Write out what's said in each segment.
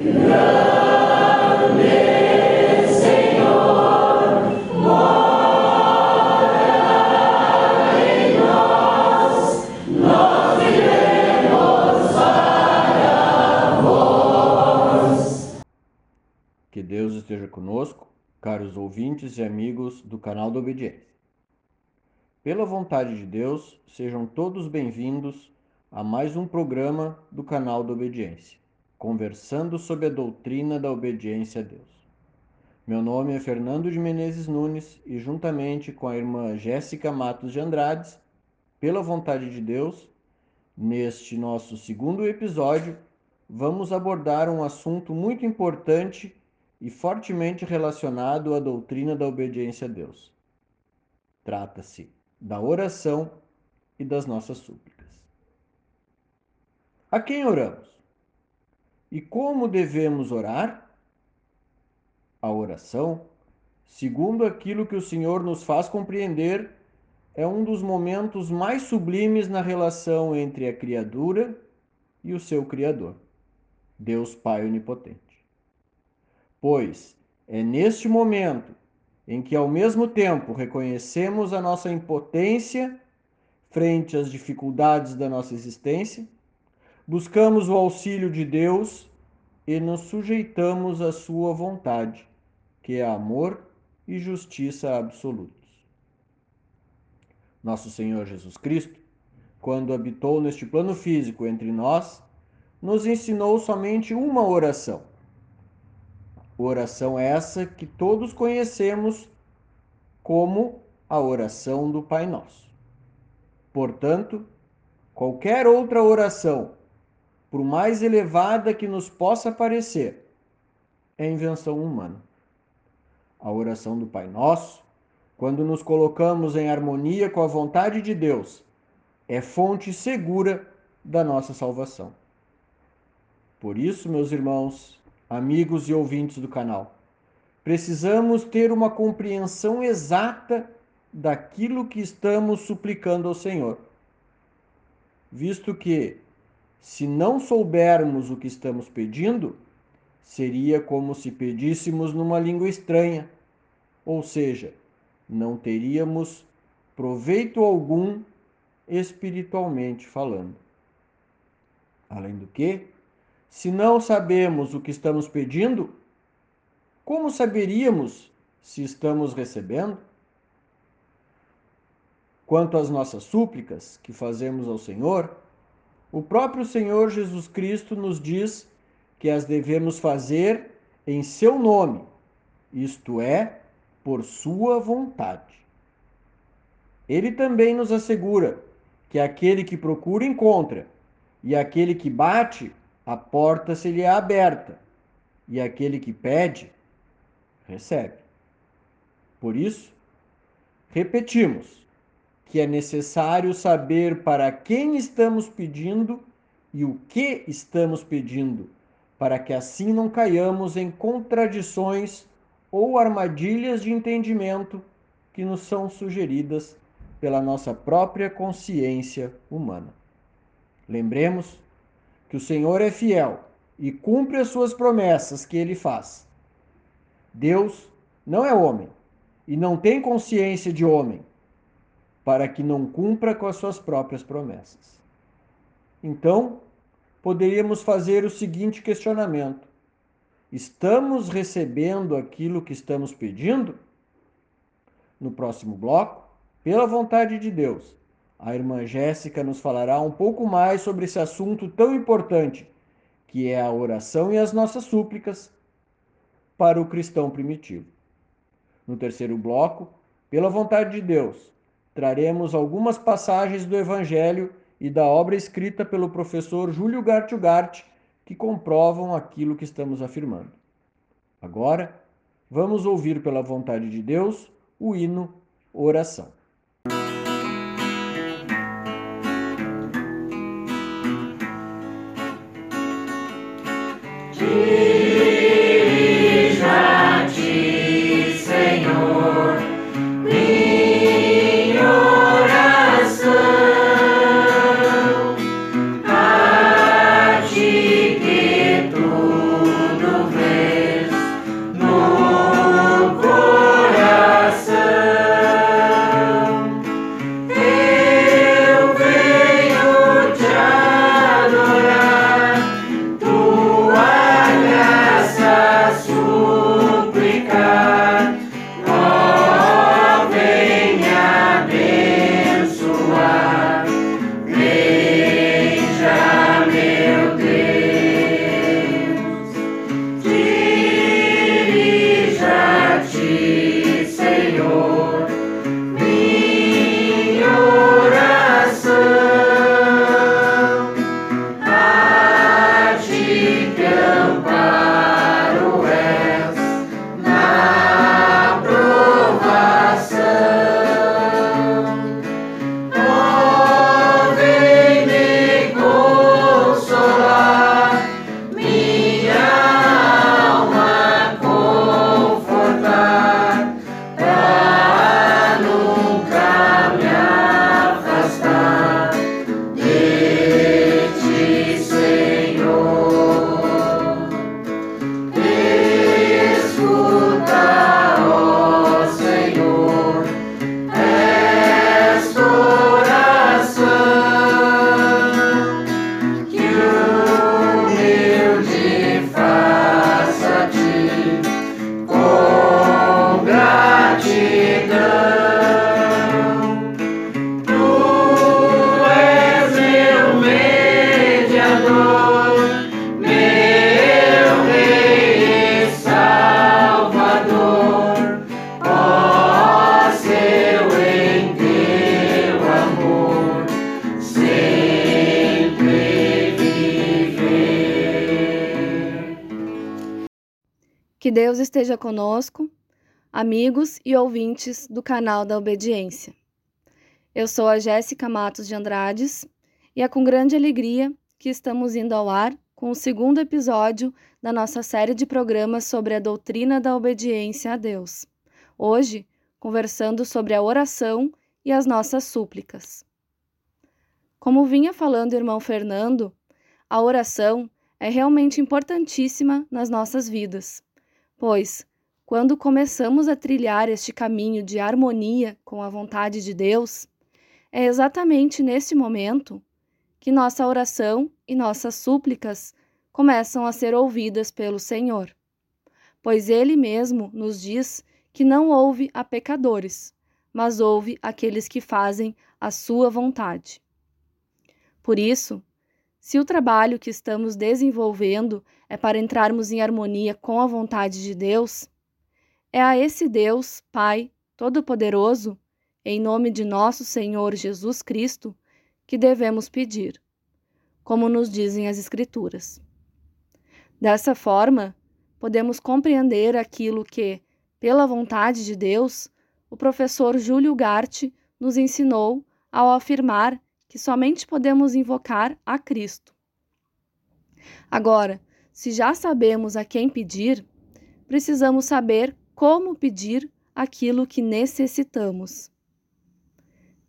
Que Deus esteja conosco, caros ouvintes e amigos do canal da Obediência. Pela vontade de Deus, sejam todos bem-vindos a mais um programa do canal da Obediência, conversando sobre a doutrina da obediência a Deus. Meu nome é Fernando de Menezes Nunes e, juntamente com a irmã Jéssica Matos de Andrades, pela vontade de Deus, neste nosso segundo episódio, vamos abordar um assunto muito importante e fortemente relacionado à doutrina da obediência a Deus. Trata-se da oração e das nossas súplicas. A quem oramos? E como devemos orar? A oração, segundo aquilo que o Senhor nos faz compreender, é um dos momentos mais sublimes na relação entre a criatura e o seu Criador, Deus Pai Onipotente pois é neste momento em que, ao mesmo tempo, reconhecemos a nossa impotência frente às dificuldades da nossa existência, buscamos o auxílio de Deus e nos sujeitamos à Sua vontade, que é amor e justiça absolutos. Nosso Senhor Jesus Cristo, quando habitou neste plano físico entre nós, nos ensinou somente uma oração Oração essa que todos conhecemos como a oração do Pai Nosso. Portanto, qualquer outra oração, por mais elevada que nos possa parecer, é invenção humana. A oração do Pai Nosso, quando nos colocamos em harmonia com a vontade de Deus, é fonte segura da nossa salvação. Por isso, meus irmãos, amigos e ouvintes do canal. Precisamos ter uma compreensão exata daquilo que estamos suplicando ao Senhor. Visto que, se não soubermos o que estamos pedindo, seria como se pedíssemos numa língua estranha, ou seja, não teríamos proveito algum espiritualmente falando. Além do que, se não sabemos o que estamos pedindo, como saberíamos se estamos recebendo? Quanto às nossas súplicas que fazemos ao Senhor, o próprio Senhor Jesus Cristo nos diz que as devemos fazer em seu nome, isto é, por sua vontade. Ele também nos assegura que aquele que procura encontra, e aquele que bate a porta se lhe é aberta, e aquele que pede, recebe. Por isso, repetimos que é necessário saber para quem estamos pedindo e o que estamos pedindo, para que assim não caiamos em contradições ou armadilhas de entendimento que nos são sugeridas pela nossa própria consciência humana. Lembremos que o Senhor é fiel e cumpre as suas promessas que ele faz. Deus não é homem e não tem consciência de homem, para que não cumpra com as suas próprias promessas. Então, poderíamos fazer o seguinte questionamento: estamos recebendo aquilo que estamos pedindo? No próximo bloco, pela vontade de Deus, a irmã Jéssica nos falará um pouco mais sobre esse assunto tão importante, que é a oração e as nossas súplicas para o cristão primitivo. No terceiro bloco, pela vontade de Deus, traremos algumas passagens do Evangelho e da obra escrita pelo professor Júlio Gartugart que comprovam aquilo que estamos afirmando. Agora, vamos ouvir pela vontade de Deus o hino Oração. Que Deus esteja conosco, amigos e ouvintes do canal da Obediência. Eu sou a Jéssica Matos de Andrades e é com grande alegria que estamos indo ao ar com o segundo episódio da nossa série de programas sobre a doutrina da obediência a Deus. Hoje, conversando sobre a oração e as nossas súplicas. Como vinha falando o irmão Fernando, a oração é realmente importantíssima nas nossas vidas pois, quando começamos a trilhar este caminho de harmonia com a vontade de Deus, é exatamente neste momento que nossa oração e nossas súplicas começam a ser ouvidas pelo Senhor. Pois Ele mesmo nos diz que não ouve a pecadores, mas ouve aqueles que fazem a sua vontade. Por isso, se o trabalho que estamos desenvolvendo é para entrarmos em harmonia com a vontade de Deus, é a esse Deus, Pai Todo-Poderoso, em nome de nosso Senhor Jesus Cristo, que devemos pedir, como nos dizem as Escrituras. Dessa forma, podemos compreender aquilo que, pela vontade de Deus, o professor Júlio Gart nos ensinou ao afirmar que somente podemos invocar a Cristo. Agora, se já sabemos a quem pedir, precisamos saber como pedir aquilo que necessitamos.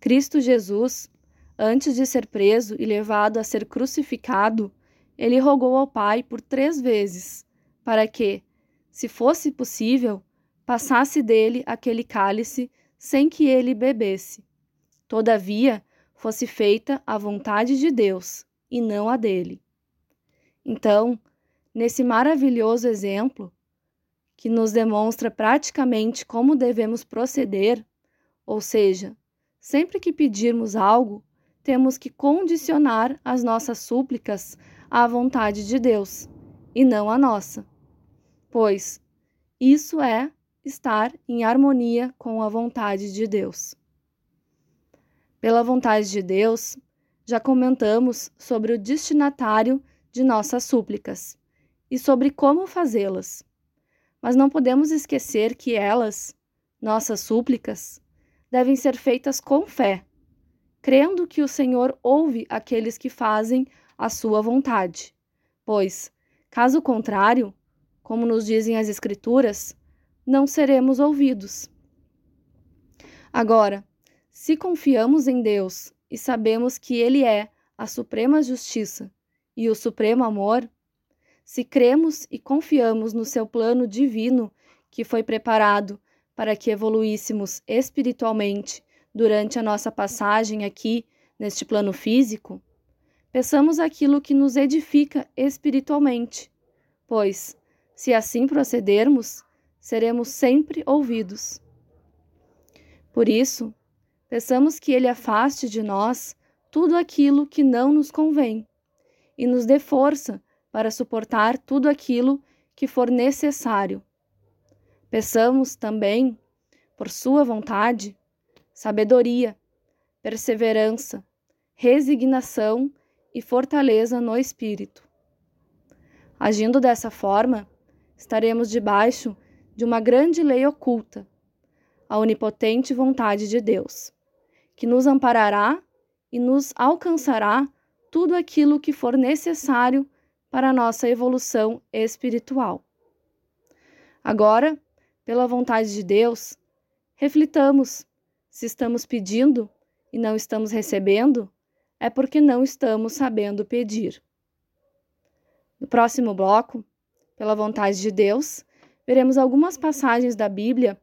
Cristo Jesus, antes de ser preso e levado a ser crucificado, ele rogou ao Pai por três vezes, para que, se fosse possível, passasse dele aquele cálice sem que ele bebesse. Todavia, fosse feita a vontade de Deus e não a dele. Então, nesse maravilhoso exemplo, que nos demonstra praticamente como devemos proceder, ou seja, sempre que pedirmos algo, temos que condicionar as nossas súplicas à vontade de Deus e não à nossa, pois isso é estar em harmonia com a vontade de Deus. Pela vontade de Deus, já comentamos sobre o destinatário de nossas súplicas e sobre como fazê-las. Mas não podemos esquecer que elas, nossas súplicas, devem ser feitas com fé, crendo que o Senhor ouve aqueles que fazem a sua vontade. Pois, caso contrário, como nos dizem as Escrituras, não seremos ouvidos. Agora, se confiamos em Deus e sabemos que Ele é a suprema justiça e o supremo amor, se cremos e confiamos no seu plano divino que foi preparado para que evoluíssemos espiritualmente durante a nossa passagem aqui neste plano físico, peçamos aquilo que nos edifica espiritualmente, pois, se assim procedermos, seremos sempre ouvidos. Por isso, Peçamos que Ele afaste de nós tudo aquilo que não nos convém e nos dê força para suportar tudo aquilo que for necessário. Peçamos também, por Sua vontade, sabedoria, perseverança, resignação e fortaleza no espírito. Agindo dessa forma, estaremos debaixo de uma grande lei oculta, a onipotente vontade de Deus que nos amparará e nos alcançará tudo aquilo que for necessário para a nossa evolução espiritual. Agora, pela vontade de Deus, reflitamos se estamos pedindo e não estamos recebendo, é porque não estamos sabendo pedir. No próximo bloco, pela vontade de Deus, veremos algumas passagens da Bíblia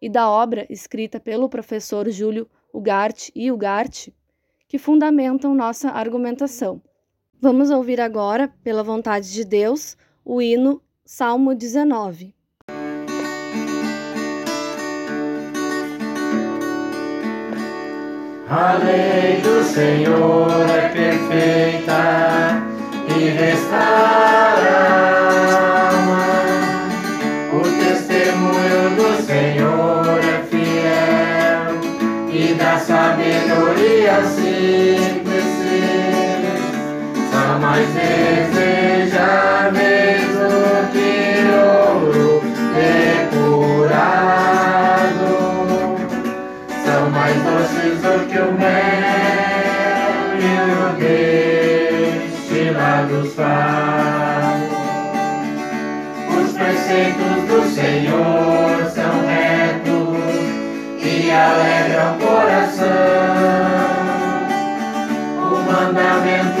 e da obra escrita pelo professor Júlio o GART e o GART, que fundamentam nossa argumentação. Vamos ouvir agora, pela vontade de Deus, o hino Salmo 19. A lei do Senhor é perfeita e restaura Mais desejáveis do que ouro depurado são mais doces do que o mel e o destilado faz. Os preceitos do Senhor são retos e alegram o coração. O mandamento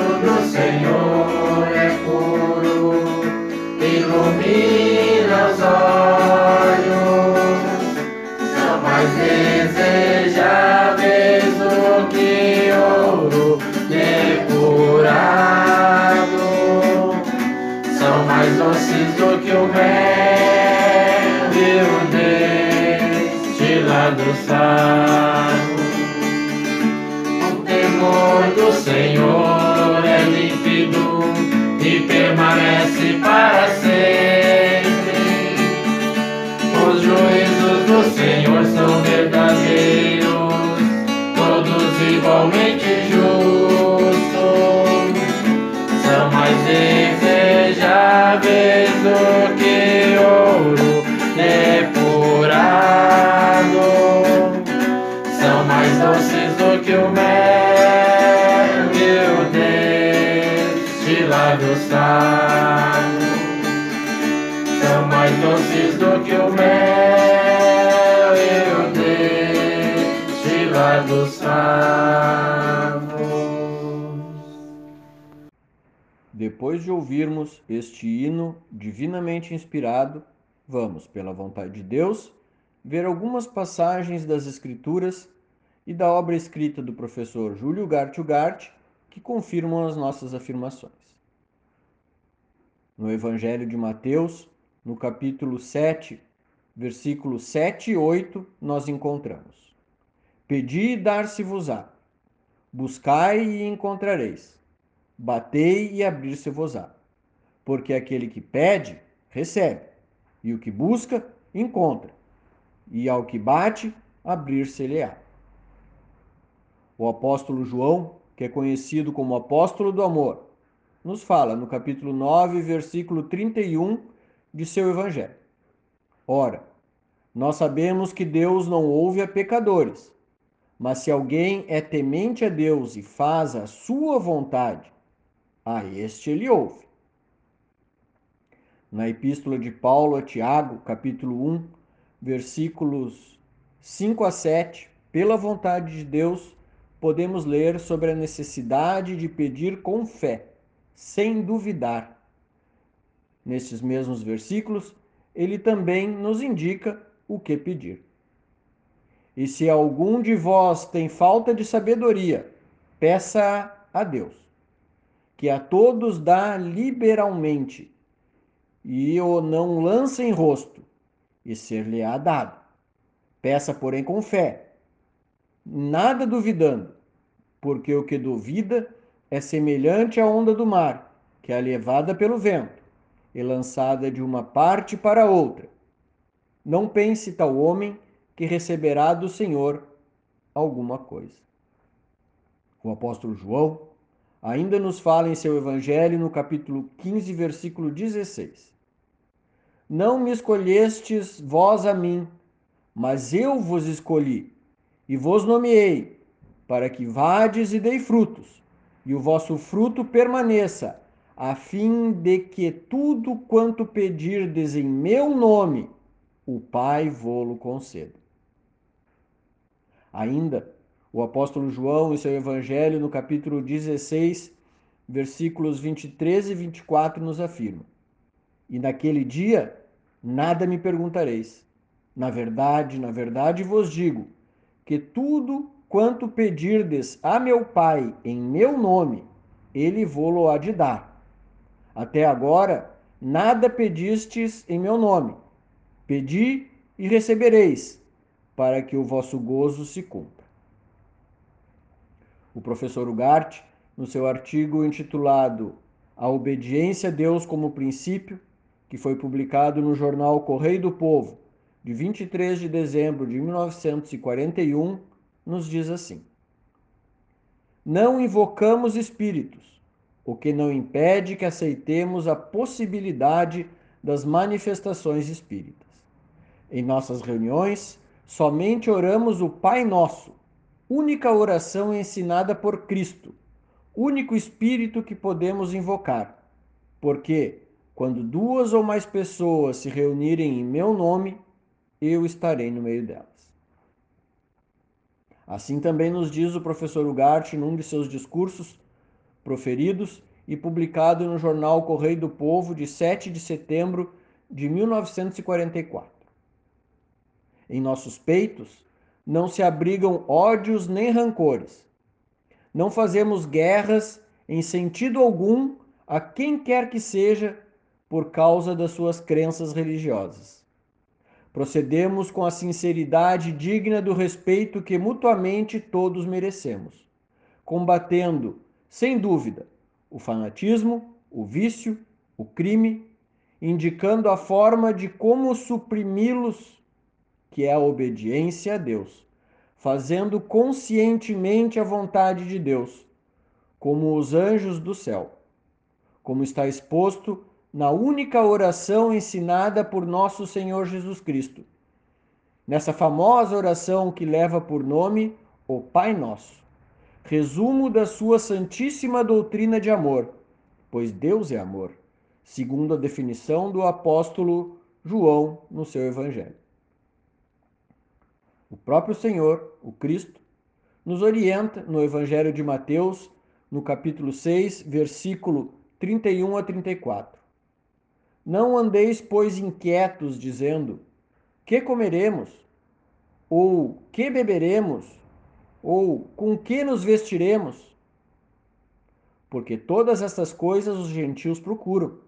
Senhor é puro, ilumina os olhos, são mais desejáveis do que ouro depurado, são mais doces do que o mel e o destilado O Depois de ouvirmos este hino divinamente inspirado, vamos, pela vontade de Deus, ver algumas passagens das Escrituras e da obra escrita do professor Júlio Gart Ugart que confirmam as nossas afirmações. No Evangelho de Mateus, no capítulo 7, versículos 7 e 8, nós encontramos: Pedi e dar-se-vos-á, buscai e encontrareis, batei e abrir-se-vos-á. Porque aquele que pede, recebe, e o que busca, encontra, e ao que bate, abrir-se-lhe-á. O apóstolo João, que é conhecido como apóstolo do amor, nos fala no capítulo 9, versículo 31 de seu evangelho. Ora, nós sabemos que Deus não ouve a pecadores, mas se alguém é temente a Deus e faz a sua vontade, a este ele ouve. Na epístola de Paulo a Tiago, capítulo 1, versículos 5 a 7, pela vontade de Deus, podemos ler sobre a necessidade de pedir com fé, sem duvidar. Nestes mesmos versículos, ele também nos indica o que pedir. E se algum de vós tem falta de sabedoria, peça a Deus, que a todos dá liberalmente, e o não lança em rosto, e ser-lhe-á dado. Peça, porém, com fé, nada duvidando, porque o que duvida é semelhante à onda do mar, que é levada pelo vento e lançada de uma parte para outra. Não pense tal homem que receberá do Senhor alguma coisa. O apóstolo João ainda nos fala em seu evangelho no capítulo 15, versículo 16. Não me escolhestes vós a mim, mas eu vos escolhi e vos nomeei, para que vades e dei frutos, e o vosso fruto permaneça, a fim de que tudo quanto pedirdes em meu nome, o Pai vô-lo conceda. Ainda, o apóstolo João, em seu evangelho, no capítulo 16, versículos 23 e 24, nos afirma: E naquele dia nada me perguntareis. Na verdade, na verdade vos digo que tudo quanto pedirdes a meu Pai em meu nome, ele vô-lo há de dar. Até agora, nada pedistes em meu nome. Pedi e recebereis, para que o vosso gozo se cumpra. O professor Ugarte, no seu artigo intitulado A Obediência a Deus como Princípio, que foi publicado no jornal Correio do Povo, de 23 de dezembro de 1941, nos diz assim: Não invocamos espíritos, o que não impede que aceitemos a possibilidade das manifestações espíritas. Em nossas reuniões, somente oramos o Pai Nosso, única oração ensinada por Cristo, único espírito que podemos invocar, porque quando duas ou mais pessoas se reunirem em meu nome, eu estarei no meio delas. Assim também nos diz o professor Ugarte num de seus discursos proferidos e publicado no jornal Correio do Povo de 7 de setembro de 1944. Em nossos peitos não se abrigam ódios nem rancores. Não fazemos guerras em sentido algum a quem quer que seja por causa das suas crenças religiosas. Procedemos com a sinceridade digna do respeito que mutuamente todos merecemos, combatendo, sem dúvida, o fanatismo, o vício, o crime, indicando a forma de como suprimi-los, que é a obediência a Deus, fazendo conscientemente a vontade de Deus, como os anjos do céu, como está exposto na única oração ensinada por nosso Senhor Jesus Cristo. Nessa famosa oração que leva por nome o Pai Nosso, resumo da sua santíssima doutrina de amor, pois Deus é amor, segundo a definição do apóstolo João no seu evangelho. O próprio Senhor, o Cristo, nos orienta no evangelho de Mateus, no capítulo 6, versículo 31 a 34 não andeis, pois, inquietos, dizendo: Que comeremos? Ou que beberemos? Ou com que nos vestiremos? Porque todas estas coisas os gentios procuram.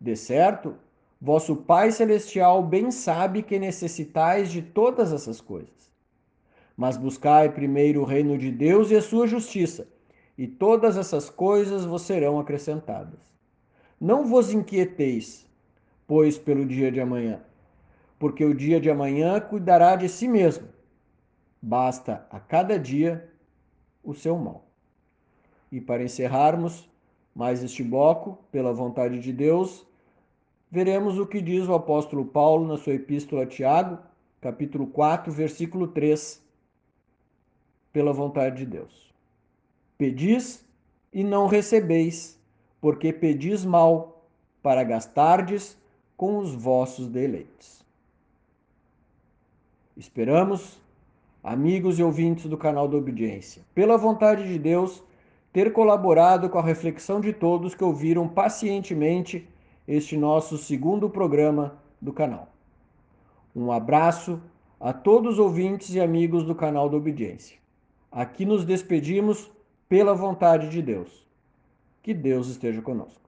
De certo, vosso Pai Celestial bem sabe que necessitais de todas essas coisas. Mas buscai primeiro o reino de Deus e a sua justiça, e todas essas coisas vos serão acrescentadas. Não vos inquieteis, pois, pelo dia de amanhã, porque o dia de amanhã cuidará de si mesmo. Basta a cada dia o seu mal. E para encerrarmos mais este bloco, pela vontade de Deus, veremos o que diz o apóstolo Paulo na sua epístola a Tiago, capítulo 4, versículo 3. Pela vontade de Deus. Pedis e não recebeis porque pedis mal, para gastardes com os vossos deleites. Esperamos, amigos e ouvintes do canal da Obediência, pela vontade de Deus, ter colaborado com a reflexão de todos que ouviram pacientemente este nosso segundo programa do canal. Um abraço a todos os ouvintes e amigos do canal da Obediência. Aqui nos despedimos pela vontade de Deus. Que Deus esteja conosco.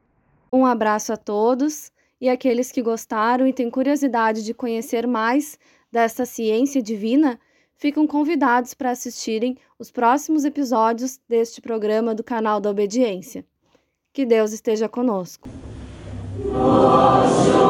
Um abraço a todos e aqueles que gostaram e têm curiosidade de conhecer mais desta ciência divina, ficam convidados para assistirem os próximos episódios deste programa do canal da Obediência. Que Deus esteja conosco. Lord, show